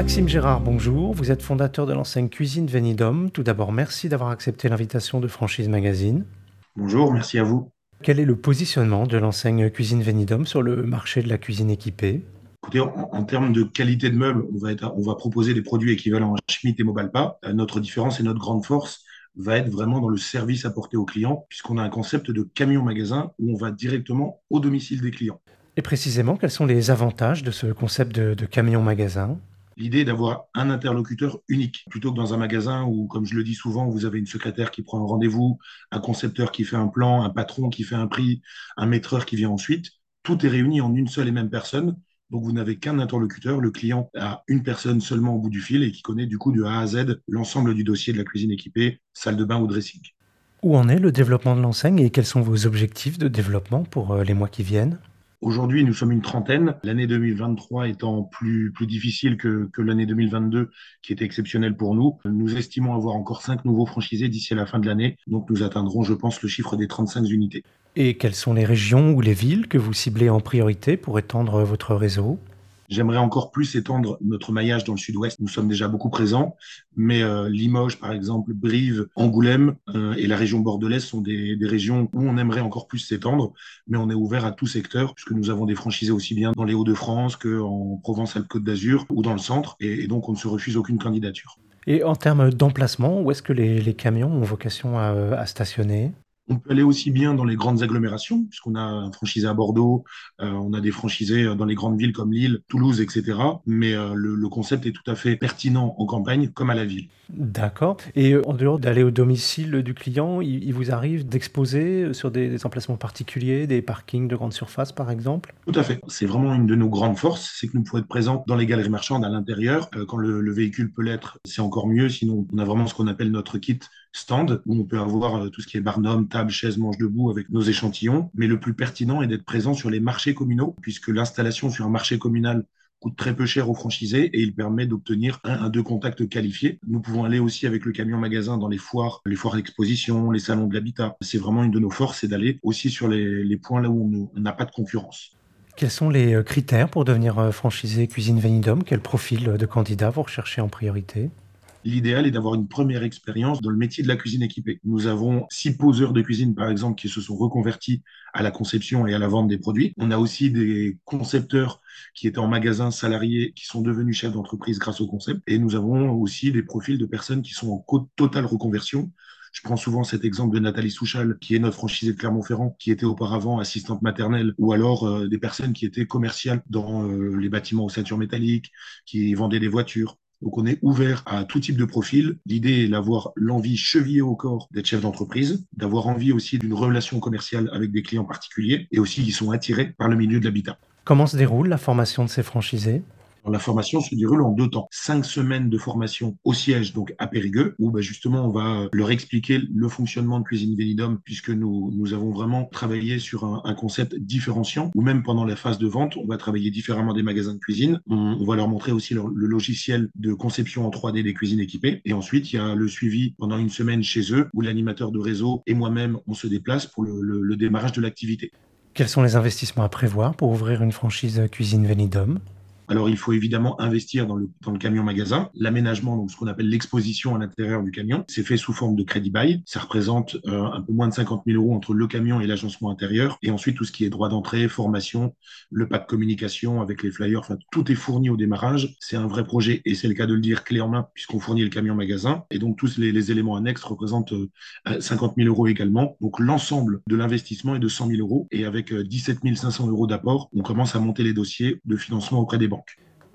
Maxime Gérard, bonjour. Vous êtes fondateur de l'enseigne Cuisine Venidum. Tout d'abord, merci d'avoir accepté l'invitation de Franchise Magazine. Bonjour, merci à vous. Quel est le positionnement de l'enseigne Cuisine Venidum sur le marché de la cuisine équipée? Écoutez, en, termes de qualité de meubles, on va, on va proposer des produits équivalents à Schmitt et Mobalpa. Euh, notre différence et notre grande force va être vraiment dans le service apporté aux clients, puisqu'on a un concept de camion-magasin où on va directement au domicile des clients. Et précisément, quels sont les avantages de ce concept de, camion-magasin L'idée d'avoir un interlocuteur unique, plutôt que dans un magasin où, comme je le dis souvent, vous avez une secrétaire qui prend un rendez-vous, un concepteur qui fait un plan, un patron qui fait un prix, un maîtreur qui vient ensuite. Tout est réuni en une seule et même personne. Donc vous n'avez qu'un interlocuteur, le client a une personne seulement au bout du fil et qui connaît du coup de A à Z l'ensemble du dossier de la cuisine équipée, salle de bain ou dressing. Où en est le développement de l'enseigne et quels sont vos objectifs de développement pour euh, les mois qui viennent? Aujourd'hui, nous sommes une trentaine. L'année 2023 étant plus, plus difficile que, que l'année 2022, qui était exceptionnelle pour nous. Nous estimons avoir encore cinq nouveaux franchisés d'ici à la fin de l'année. Donc, nous atteindrons, je pense, le chiffre des 35 unités. Et quelles sont les régions ou les villes que vous ciblez en priorité pour étendre votre réseau? J'aimerais encore plus étendre notre maillage dans le sud-ouest. Nous sommes déjà beaucoup présents, mais euh, Limoges, par exemple, Brive, Angoulême euh, et la région bordelaise sont des, régions où on aimerait encore plus s'étendre, mais on est ouvert à tout secteur, puisque nous avons des franchisés aussi bien dans les Hauts-de-France qu'en Provence-Alpes-Côte d'Azur ou dans le centre, et, donc on ne se refuse aucune candidature. Et en termes d'emplacement, où est-ce que les, camions ont vocation à stationner? On peut aller aussi bien dans les grandes agglomérations, puisqu'on a un franchisé à Bordeaux, euh, on a des franchisés dans les grandes villes comme Lille, Toulouse, etc. Mais euh, le, concept est tout à fait pertinent en campagne comme à la ville. D'accord. Et euh, en dehors d'aller au domicile du client, il, vous arrive d'exposer sur des, emplacements particuliers, des parkings de grande surface par exemple? Tout à fait. C'est vraiment une de nos grandes forces, c'est que nous pouvons être présents dans les galeries marchandes à l'intérieur. quand le, le véhicule peut l'être, c'est encore mieux. Sinon, on a vraiment ce qu'on appelle notre kit stand où on peut avoir euh, tout ce qui est barnum, table, chaise, manche debout avec nos échantillons. Mais le plus pertinent est d'être présent sur les marchés communaux puisque l'installation sur un marché communal coûte très peu cher aux franchisés et il permet d'obtenir un à deux contacts qualifiés. Nous pouvons aller aussi avec le camion magasin dans les foires, les foires d'exposition, les salons de l'habitat. C'est vraiment une de nos forces, c'est d'aller aussi sur les, points là où on n'a pas de concurrence. Quels sont les euh, critères pour devenir euh, franchisé Cuisine Venidum? Quel profil de candidat vous recherchez en priorité? L'idéal est d'avoir une première expérience dans le métier de la cuisine équipée. Nous avons six poseurs de cuisine, par exemple, qui se sont reconvertis à la conception et à la vente des produits. On a aussi des concepteurs qui étaient en magasin salariés, qui sont devenus chefs d'entreprise grâce au concept. Et nous avons aussi des profils de personnes qui sont en totale reconversion. Je prends souvent cet exemple de Nathalie Souchal, qui est notre franchisée de Clermont-Ferrand, qui était auparavant assistante maternelle, ou alors euh, des personnes qui étaient commerciales dans euh, les bâtiments aux ceintures métalliques, qui vendaient des voitures. Donc on est ouvert à tout type de profil. L'idée est d'avoir l'envie chevillée au corps d'être chef d'entreprise, d'avoir envie aussi d'une relation commerciale avec des clients particuliers et aussi qui sont attirés par le milieu de l'habitat. Comment se déroule la formation de ces franchisés? La formation se déroule en deux temps. Cinq semaines de formation au siège, donc à Périgueux, où bah, justement on va leur expliquer le fonctionnement de Cuisine Vénidum, puisque nous, avons vraiment travaillé sur un, concept différenciant, ou même pendant la phase de vente, on va travailler différemment des magasins de cuisine. On, va leur montrer aussi le logiciel de conception en 3D des cuisines équipées. Et ensuite, il y a le suivi pendant une semaine chez eux, où l'animateur de réseau et moi-même, on se déplace pour le, le démarrage de l'activité. Quels sont les investissements à prévoir pour ouvrir une franchise Cuisine Venidum alors, il faut évidemment investir dans le, camion magasin. L'aménagement, donc ce qu'on appelle l'exposition à l'intérieur du camion, c'est fait sous forme de crédit bail. Ça représente euh, un peu moins de 50 000 euros entre le camion et l'agencement intérieur. Et ensuite, tout ce qui est droit d'entrée, formation, le pack communication avec les flyers, enfin, tout est fourni au démarrage. C'est un vrai projet et c'est le cas de le dire clé en main puisqu'on fournit le camion magasin. Et donc, tous les, les éléments annexes représentent 50 euh, 000 euros également. Donc, l'ensemble de l'investissement est de 100 000 euros. Et avec 17 euh, 500 euros d'apport, on commence à monter les dossiers de financement auprès des banques.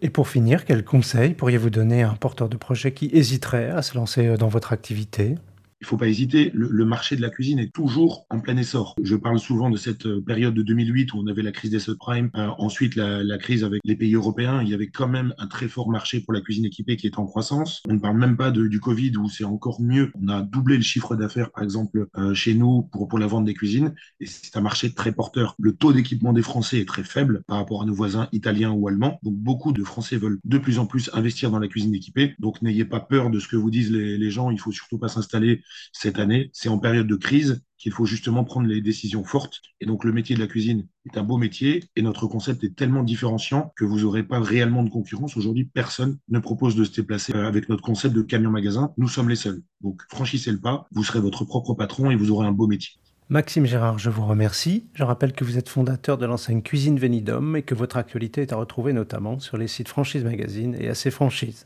Et pour finir, quels conseils pourriez-vous donner à un porteur de projet qui hésiterait à se lancer dans votre activité? Il faut pas hésiter, le, marché de la cuisine est toujours en plein essor. Je parle souvent de cette euh, période de 2008 où on avait la crise des subprimes, euh, ensuite la, crise avec les pays européens. Il y avait quand même un très fort marché pour la cuisine équipée qui est en croissance. On ne parle même pas du Covid où c'est encore mieux. On a doublé le chiffre d'affaires, par exemple, euh, chez nous pour, pour la vente des cuisines. Et c'est un marché très porteur. Le taux d'équipement des Français est très faible par rapport à nos voisins italiens ou allemands. Donc beaucoup de Français veulent de plus en plus investir dans la cuisine équipée. Donc n'ayez pas peur de ce que vous disent les, les gens. Il faut surtout pas s'installer cette année. C'est en période de crise qu'il faut justement prendre les décisions fortes. Et donc le métier de la cuisine est un beau métier et notre concept est tellement différenciant que vous n'aurez pas réellement de concurrence. Aujourd'hui, personne ne propose de se déplacer euh, avec notre concept de camion-magasin. Nous sommes les seuls. Donc franchissez le pas, vous serez votre propre patron et vous aurez un beau métier. Maxime Gérard, je vous remercie. Je rappelle que vous êtes fondateur de l'enseigne Cuisine Venidum et que votre actualité est à retrouver notamment sur les sites Franchise Magazine et AC Franchise.